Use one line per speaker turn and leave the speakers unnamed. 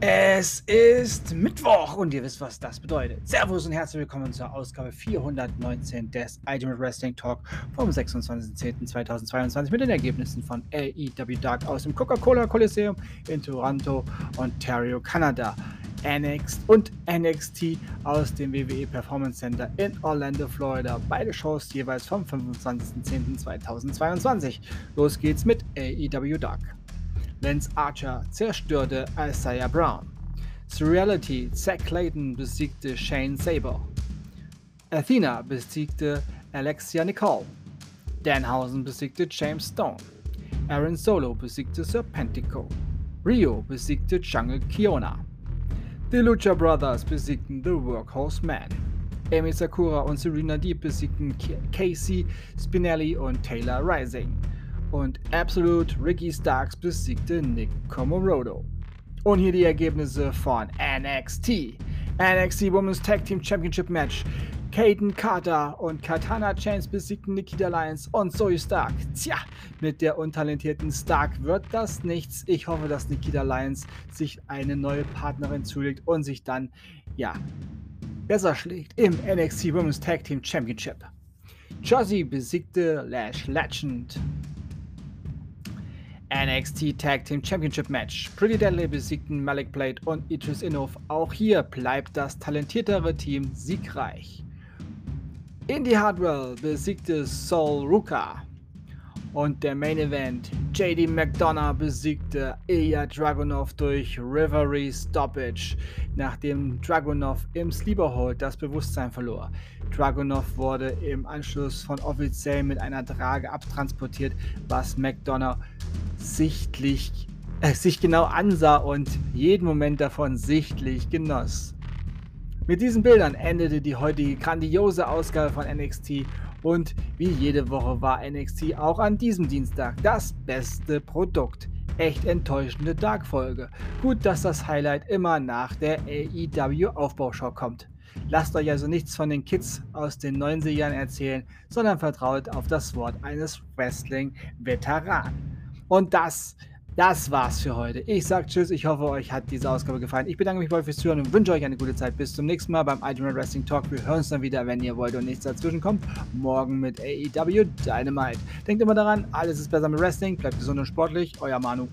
Es ist Mittwoch und ihr wisst, was das bedeutet. Servus und herzlich willkommen zur Ausgabe 419 des Ultimate Wrestling Talk vom 26.10.2022 mit den Ergebnissen von AEW Dark aus dem Coca-Cola Coliseum in Toronto, Ontario, Kanada. NXT und NXT aus dem WWE Performance Center in Orlando, Florida. Beide Shows jeweils vom 25.10.2022. Los geht's mit AEW Dark. Lance Archer zerstörte Isaiah Brown. Surreality Zack Clayton besiegte Shane Saber. Athena besiegte Alexia Nicole. Danhausen besiegte James Stone. Aaron Solo besiegte Serpentico. Rio besiegte Jungle Kiona. Die Lucha Brothers besiegten The Workhorse Man. Amy Sakura und Serena Deep besiegten Casey Spinelli und Taylor Rising und Absolute Ricky Starks besiegte Nick Comorodo. Und hier die Ergebnisse von NXT. NXT Women's Tag Team Championship Match. Caden Carter und Katana Chains besiegten Nikita Lyons und Zoe Stark. Tja, mit der untalentierten Stark wird das nichts. Ich hoffe, dass Nikita Lyons sich eine neue Partnerin zulegt und sich dann, ja, besser schlägt im NXT Women's Tag Team Championship. Josie besiegte Lash Legend. NXT Tag Team Championship Match. Pretty Deadly besiegten Malik Blade und Idris Inhofe. Auch hier bleibt das talentiertere Team siegreich. Indy Hardwell besiegte Sol Ruka. Und der Main Event, JD McDonough besiegte Ilya Dragunov durch Reverie Stoppage, nachdem Dragunov im Sleeper Hold das Bewusstsein verlor. Dragunov wurde im Anschluss von offiziell mit einer Trage abtransportiert, was McDonough sichtlich, äh, sich genau ansah und jeden Moment davon sichtlich genoss. Mit diesen Bildern endete die heutige grandiose Ausgabe von NXT und wie jede Woche war NXT auch an diesem Dienstag das beste Produkt. Echt enttäuschende Dark-Folge. Gut, dass das Highlight immer nach der AEW Aufbauschau kommt. Lasst euch also nichts von den Kids aus den 90ern erzählen, sondern vertraut auf das Wort eines Wrestling-Veteranen. Und das, das war's für heute. Ich sag Tschüss, ich hoffe, euch hat diese Ausgabe gefallen. Ich bedanke mich bei euch fürs Zuhören und wünsche euch eine gute Zeit. Bis zum nächsten Mal beim Ultimate Wrestling Talk. Wir hören uns dann wieder, wenn ihr wollt und nichts dazwischen kommt. Morgen mit AEW Dynamite. Denkt immer daran, alles ist besser mit Wrestling. Bleibt gesund und sportlich. Euer Manu.